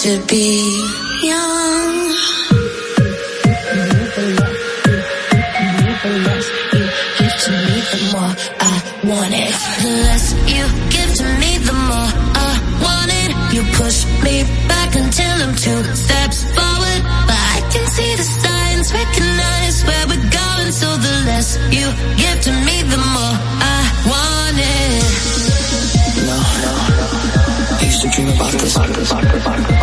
to be young. Never left you, never left you. Give to me the more I want it. The less you give to me, the more I want it. You push me back until I'm two steps forward, but I can see the signs, recognize where we're going. So the less you give to me, the more I want it. No, no, no, no. I used to dream about this. About this, about this, about this.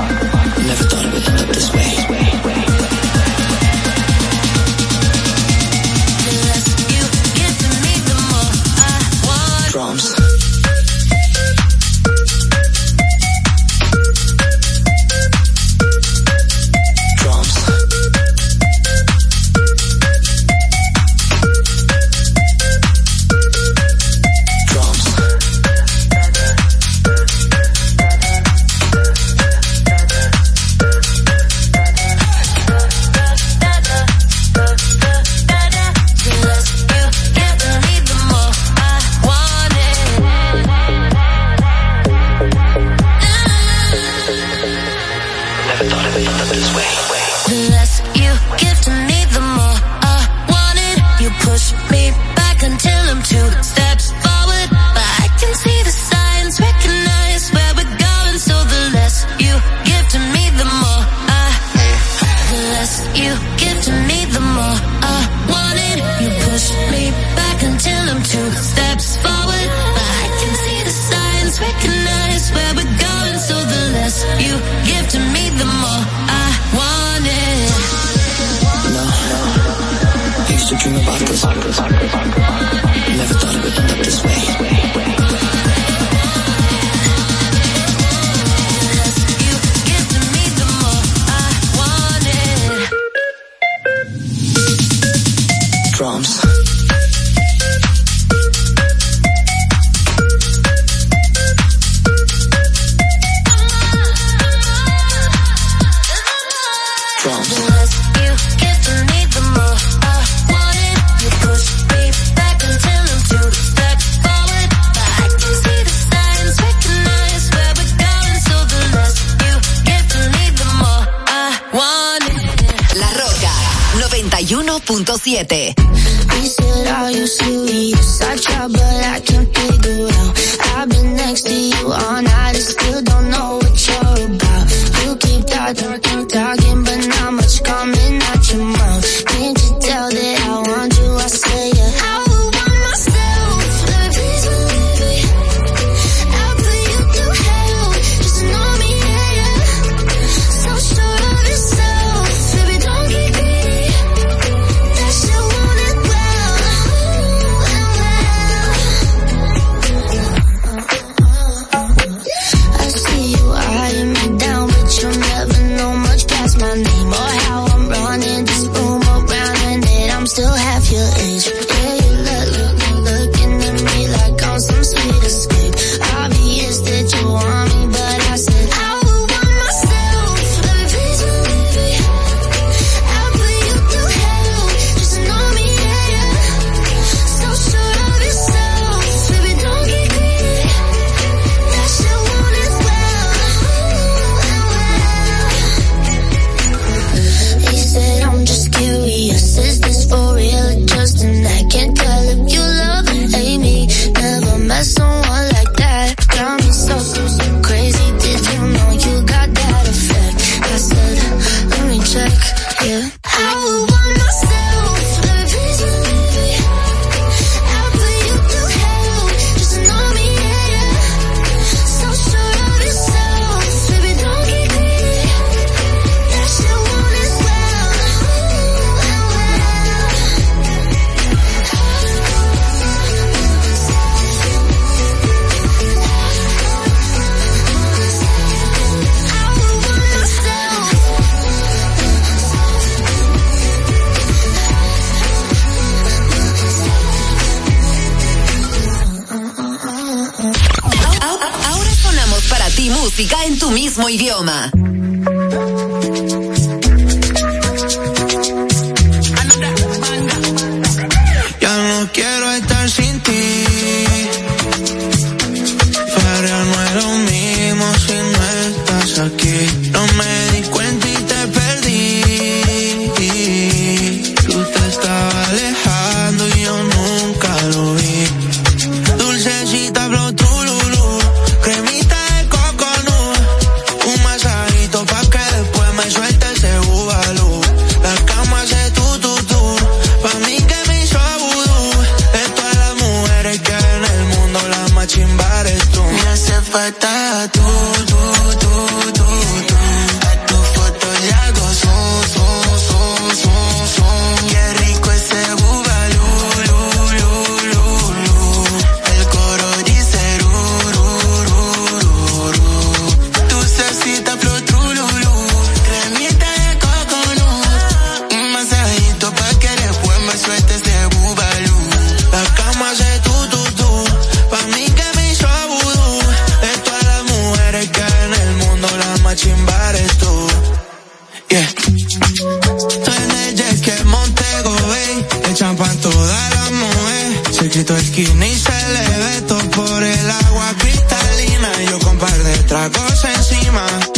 do, do, do. Take a hold when you're not here. Ain't a home when you're not here. Hard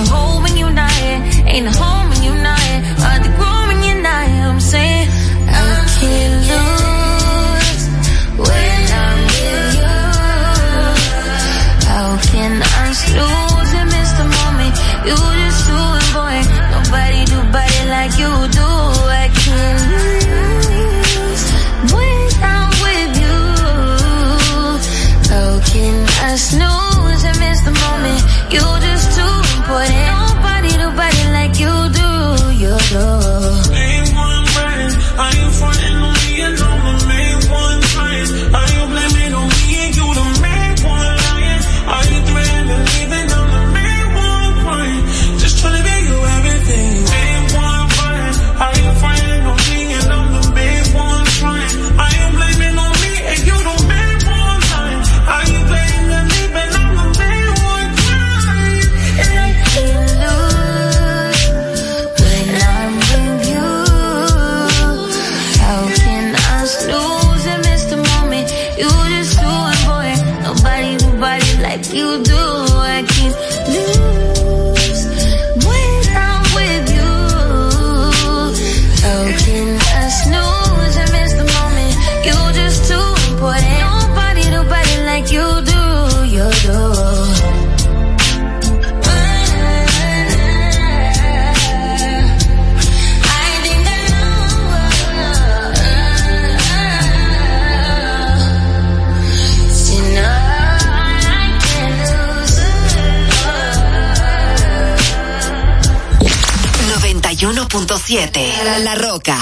a whole when united. Ain't a home La Roca.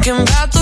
thinking about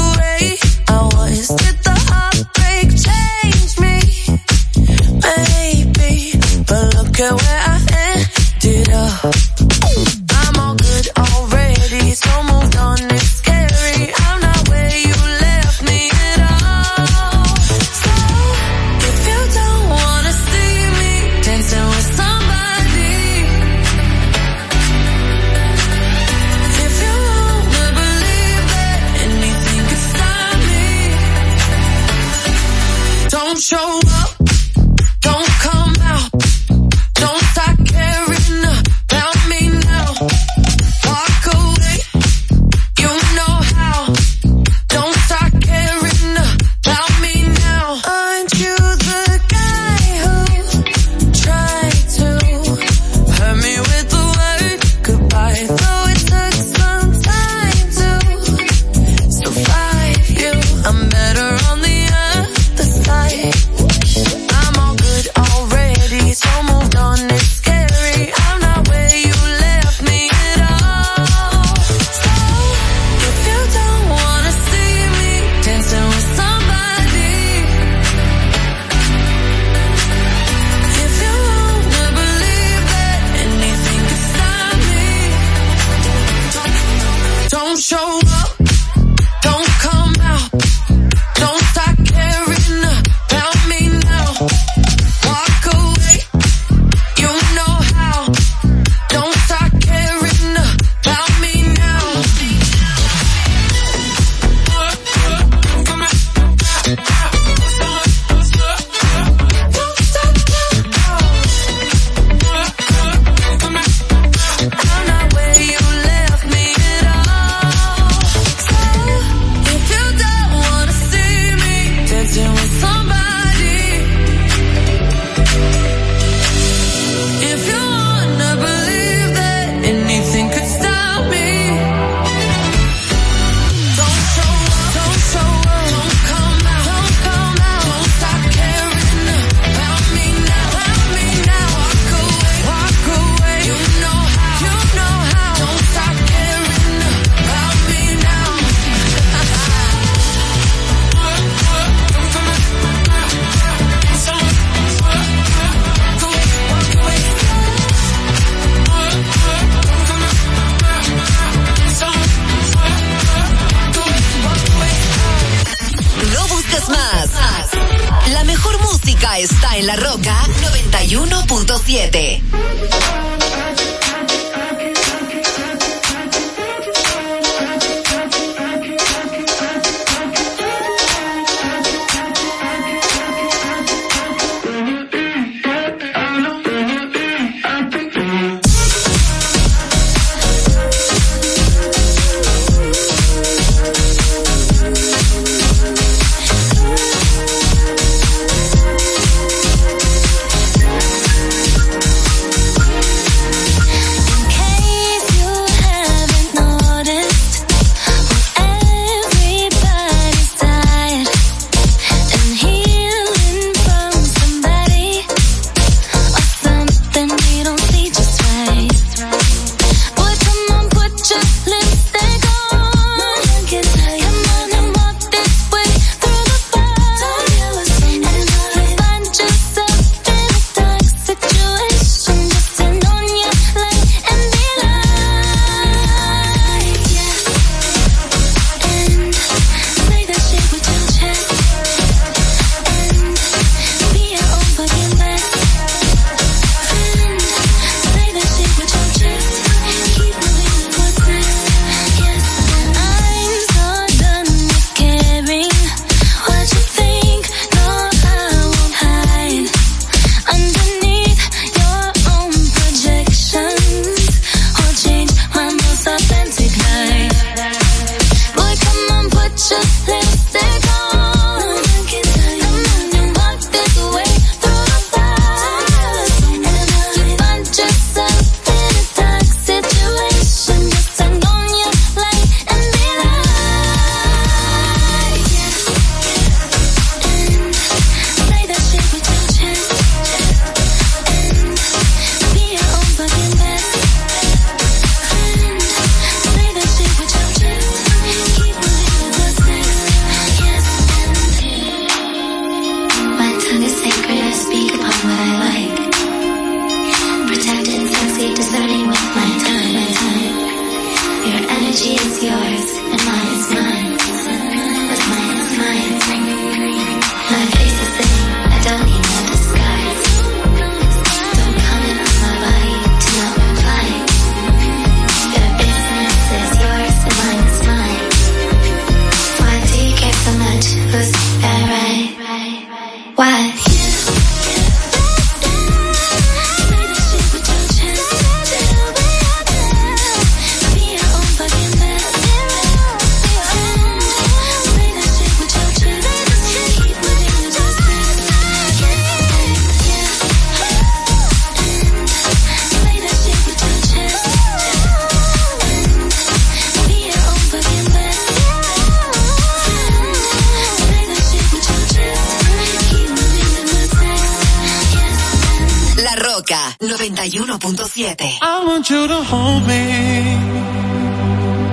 Vibra 91.7. I want you to hold me.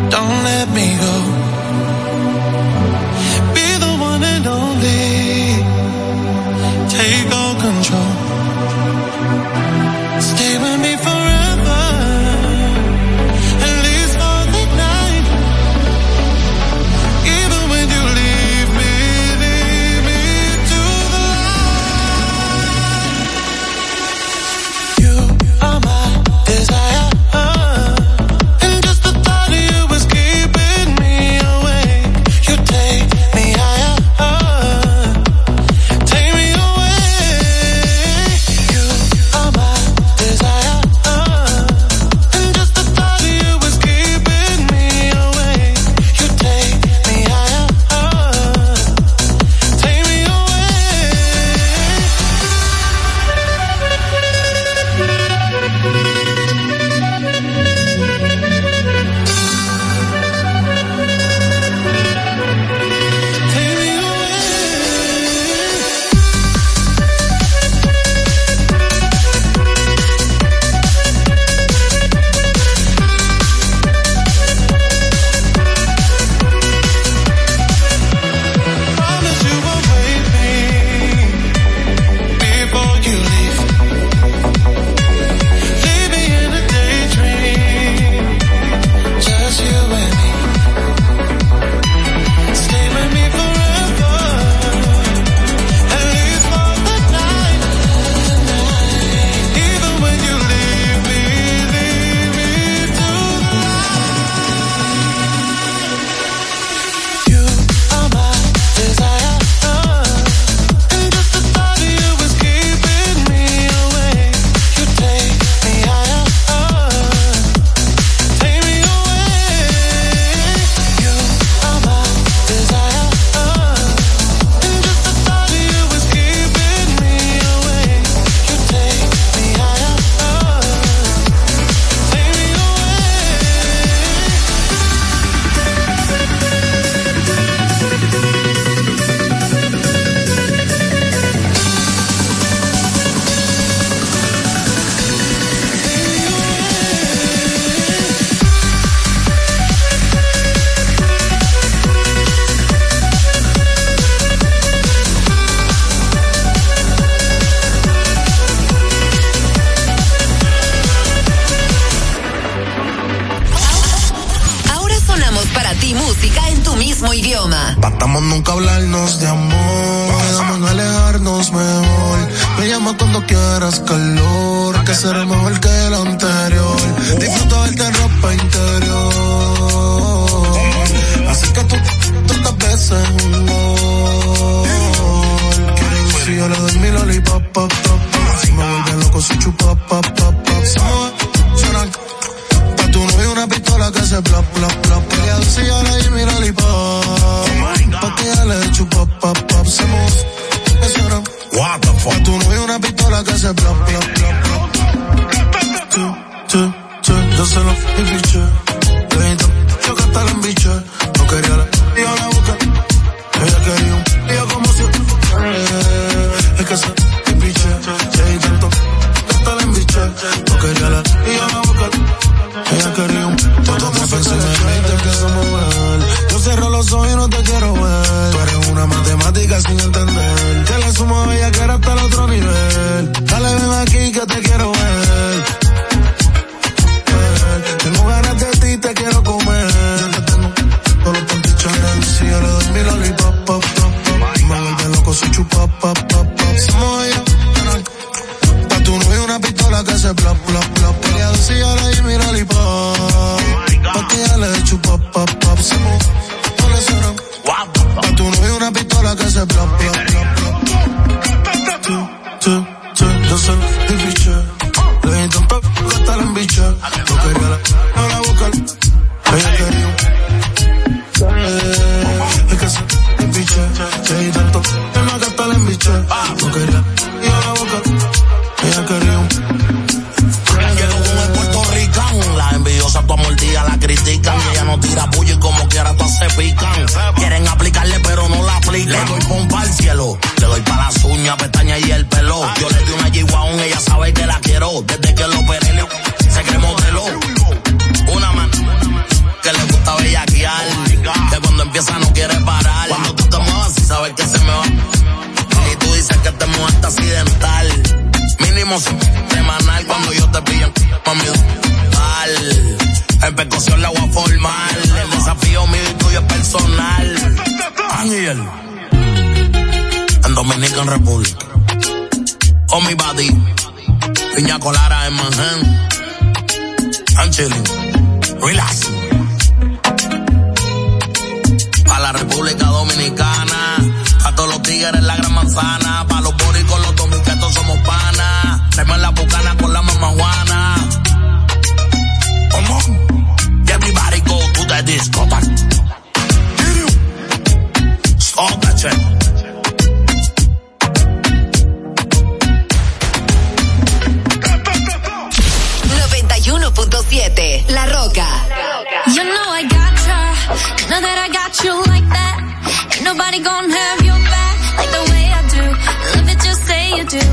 Don't let me go. La Roca. You know I gotcha. You know that I got you like that. Ain't nobody gonna have your back like the way I do. Love it, just say you do.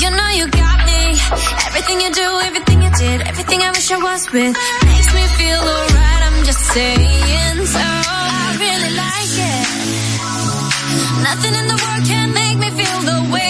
You know you got me. Everything you do, everything you did, everything I wish I was with makes me feel alright. I'm just saying so. I really like it. Nothing in the world can make me feel the way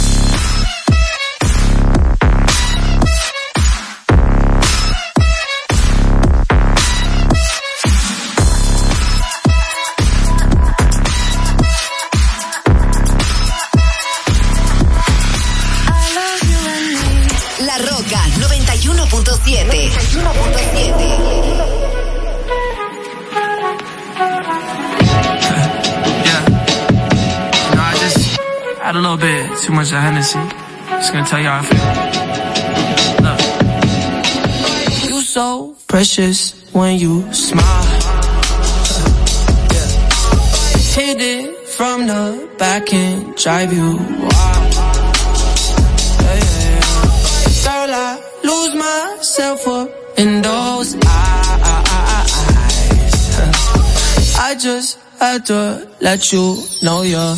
Had a little bit too much of Hennessy. Just gonna tell you how I feel. You so precious when you smile. Yeah. Hit it from the back and drive you wild. Yeah, yeah. Girl, I lose myself up in those eyes. I just had to let you know you're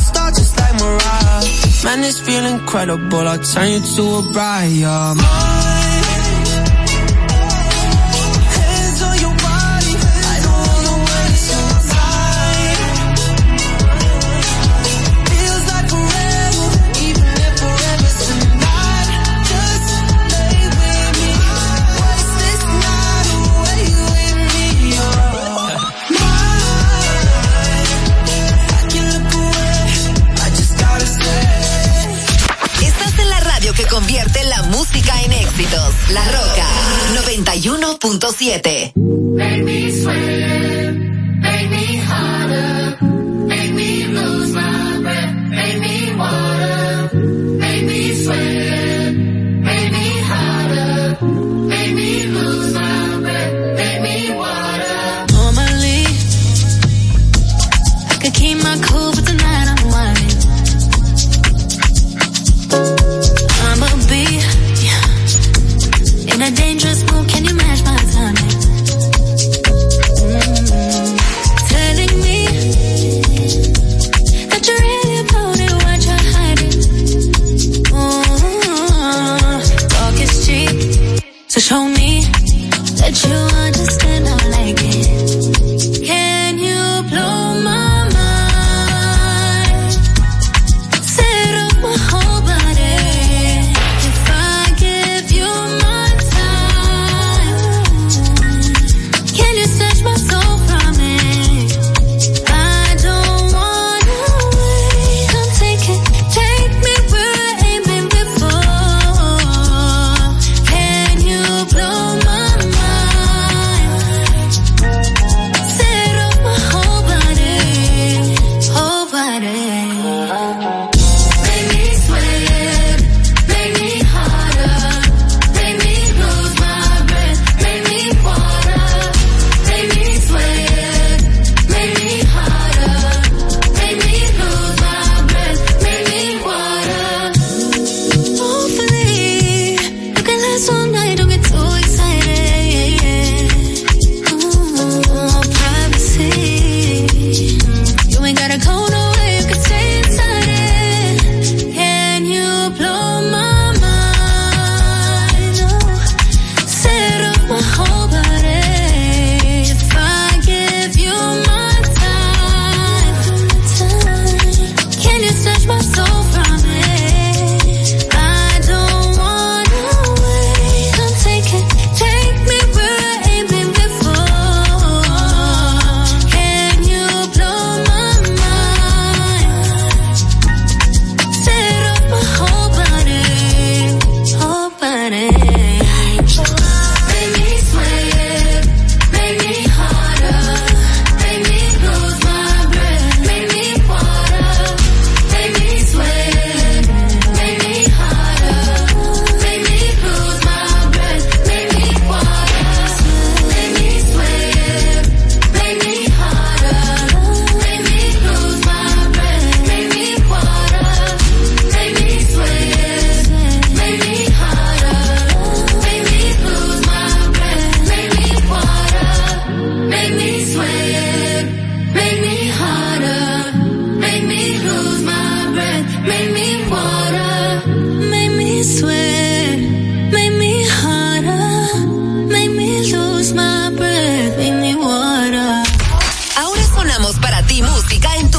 heart just like Mariah. Man, it's feeling incredible. I'll turn you to a bride, yeah. La Roca 91.7.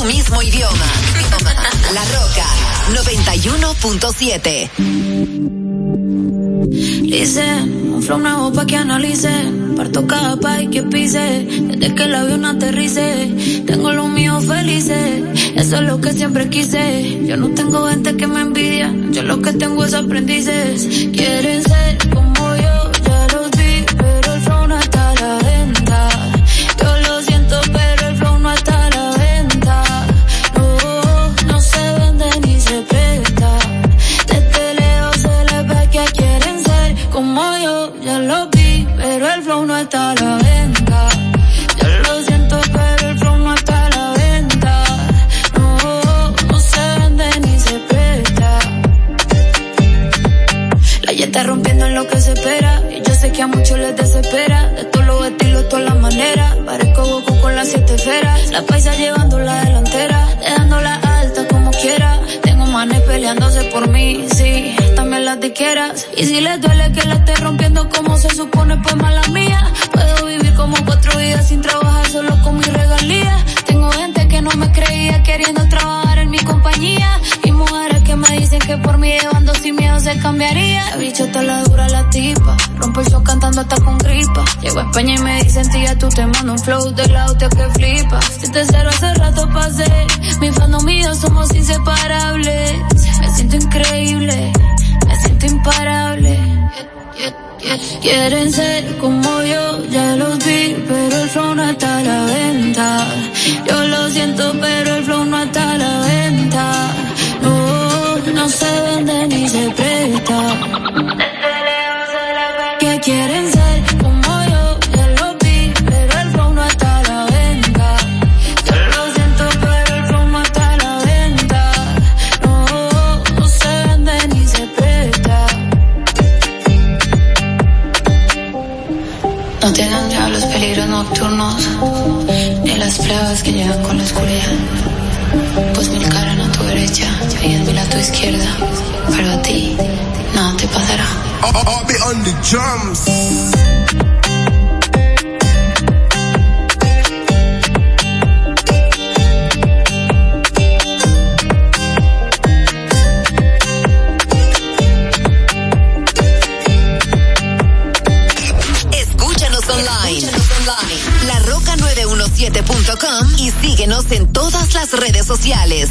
mismo idioma. La Roca 91.7. Listen, un flow nuevo pa' que analicen. Parto cada país que pise. Desde que el avión aterrice, tengo los míos felices. Eso es lo que siempre quise. Yo no tengo gente que me envidia. Yo lo que tengo es aprendices. Quieren ser como La paisa llevando la delantera, dejándola alta como quiera. Tengo manes peleándose por mí, sí, también las de quieras. Y si les duele que la esté rompiendo como se supone, pues mala mía. Puedo vivir como cuatro días sin trabajar solo con mi regalía. Tengo gente que no me creía queriendo trabajar en mi compañía. Y mujeres que me dicen que por mí llevando sin miedo se cambiaría. Bicho, te la dura la tipa. Hasta con gripa. Llego a España y me dicen, tía, tú te mando un flow de la hostia que flipa. Si te cero hace rato pasé. Mi fan mío somos inseparables. Me siento increíble. Me siento imparable. Quieren ser como yo, ya los vi, pero el flow no está a la venta. Yo lo siento, pero el flow no está a la venta. No, no se vende ni se presta. Escúchanos online. LaRoca917.com y síguenos en todas las redes sociales.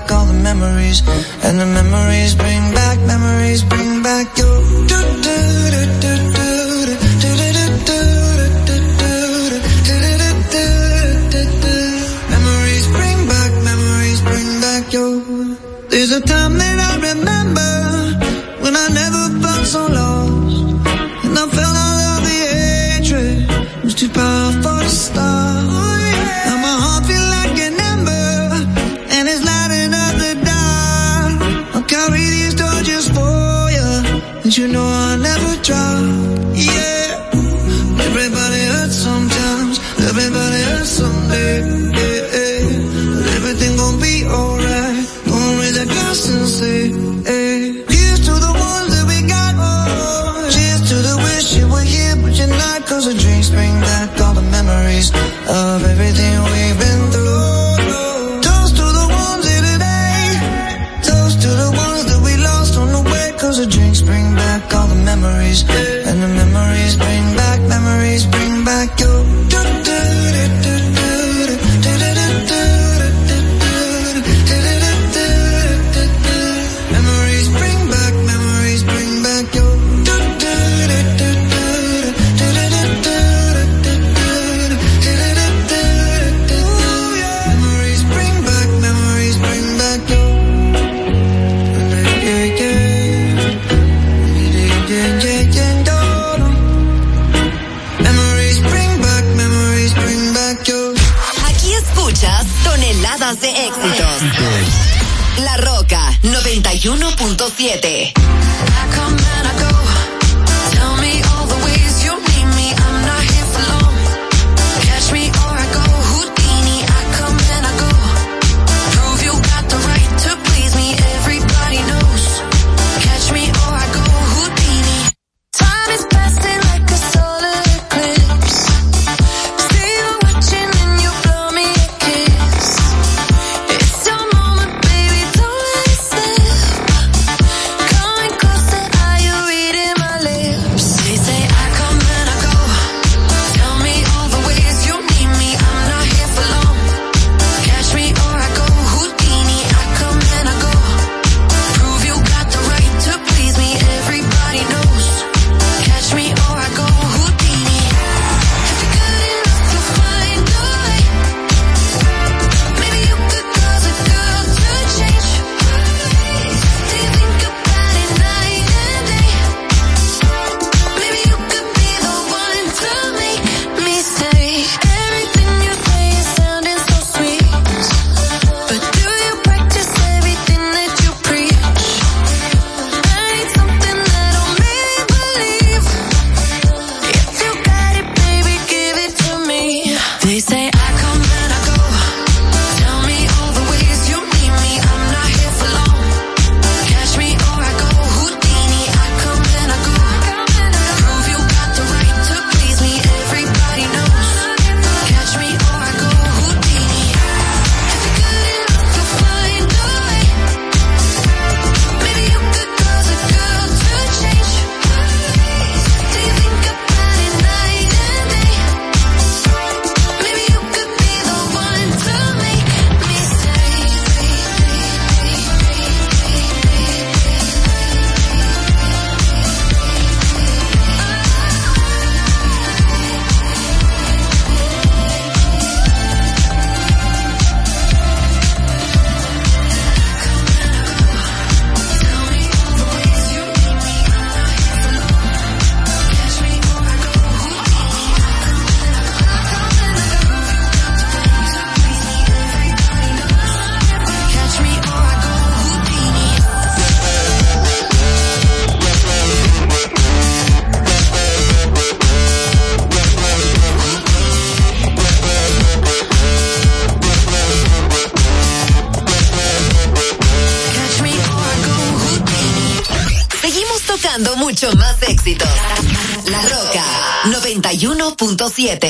Back all the memories. And the memories bring back, memories bring back your. Do, do, do, do, do, of everything 7. 91.7.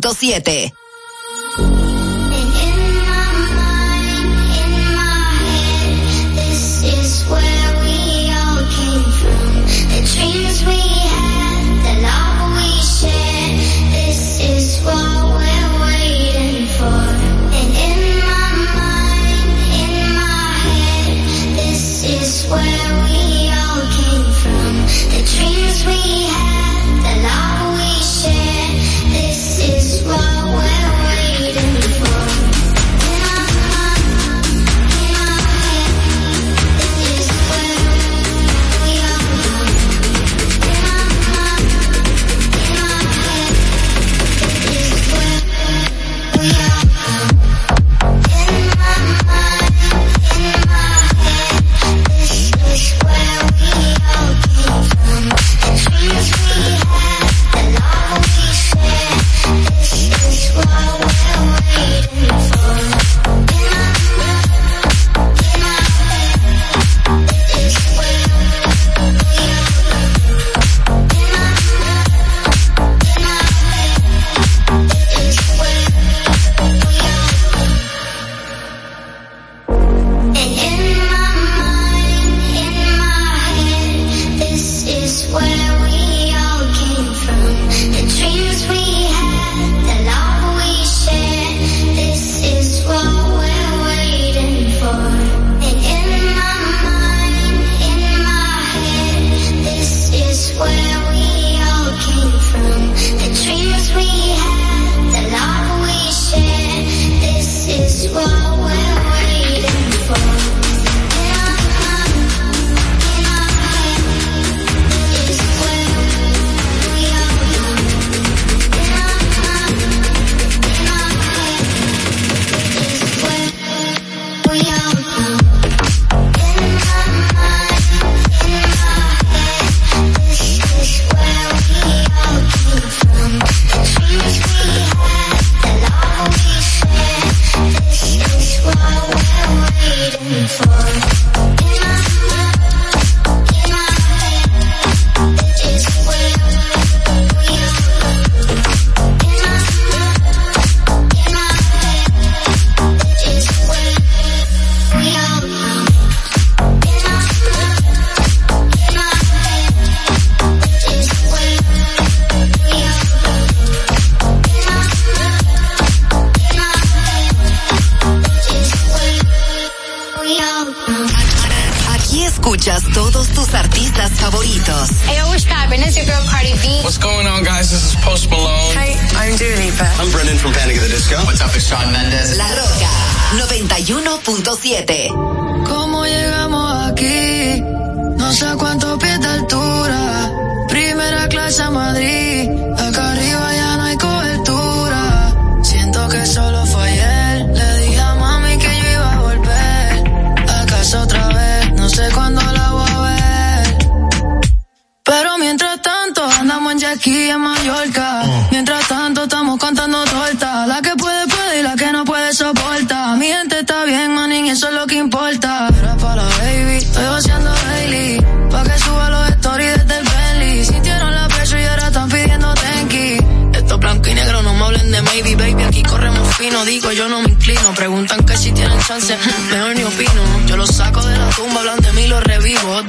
106.7.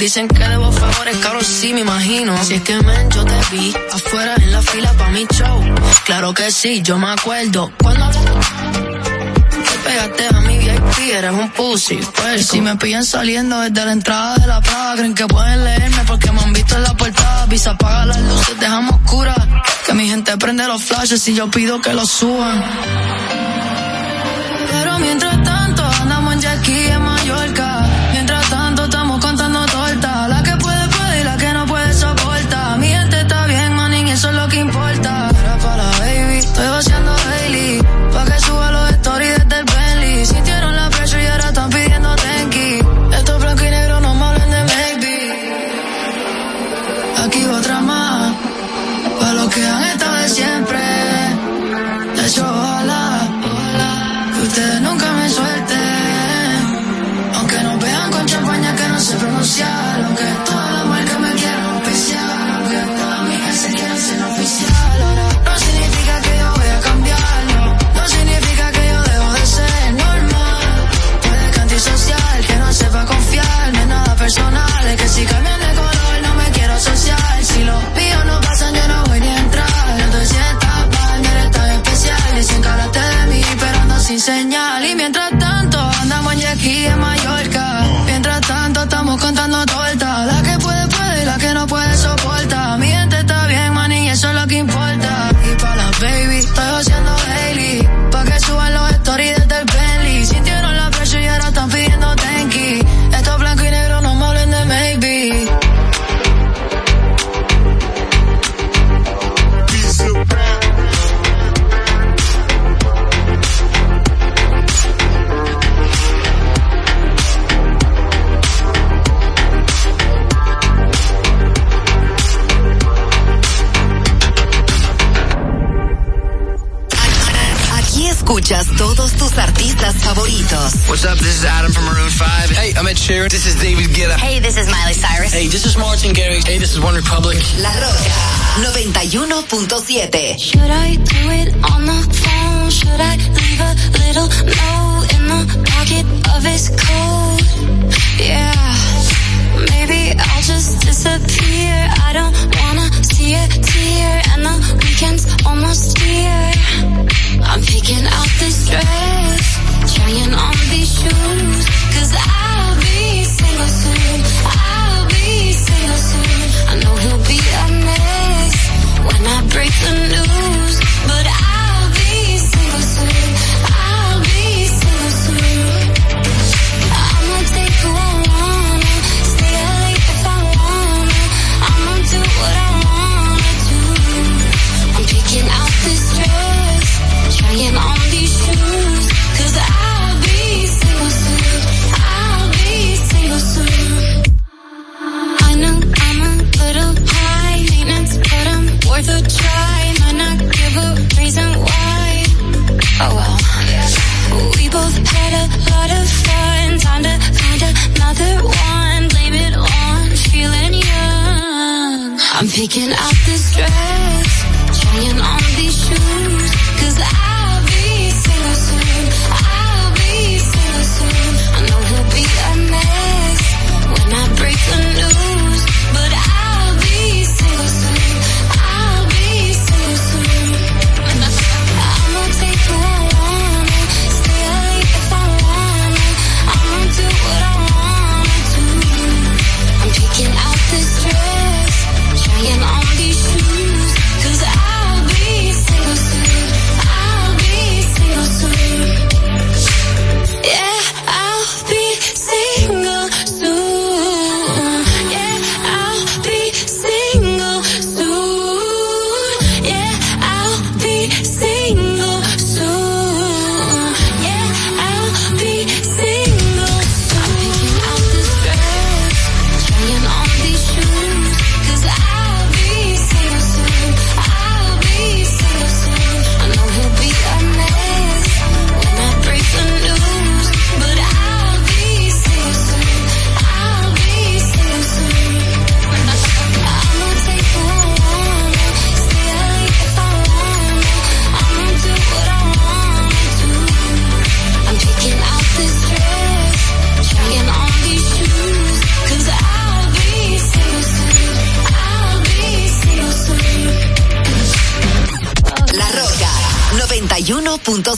Dicen que debo favores caros, sí me imagino. Si es que men, yo te vi afuera en la fila pa' mi show. Claro que sí, yo me acuerdo. Cuando te pegaste a mi VIP, eres un pussy. Pues si me pillan saliendo desde la entrada de la plaga, creen que pueden leerme porque me han visto en la portada. Pisa, apaga las luces, dejamos oscuras. Que mi gente prende los flashes y yo pido que los suban.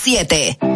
siete.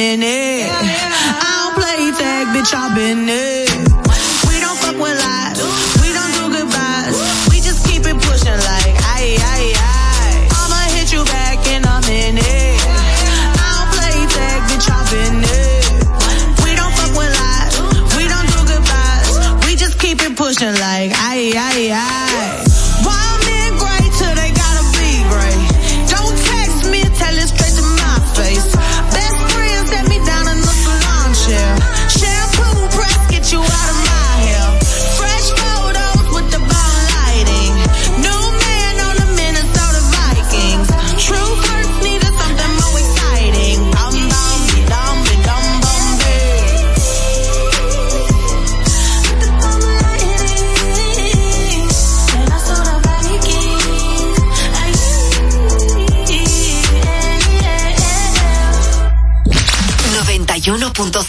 in it. Yeah, yeah. I don't play tag, bitch, I've been it.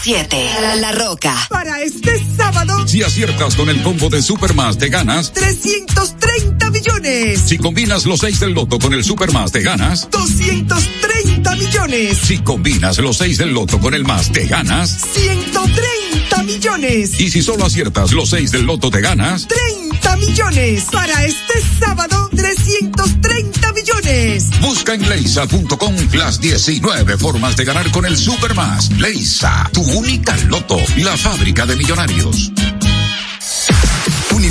91.7. con el combo de Supermas, te ganas 330 millones. Si combinas los 6 del loto con el Supermas, te ganas 230 millones. Si combinas los 6 del loto con el más, te ganas 130 millones. Y si solo aciertas los 6 del loto, te ganas 30 millones. Para este sábado, 330 millones. Busca en leisa.com las 19 formas de ganar con el Supermas. Leisa, tu única loto, la fábrica de millonarios.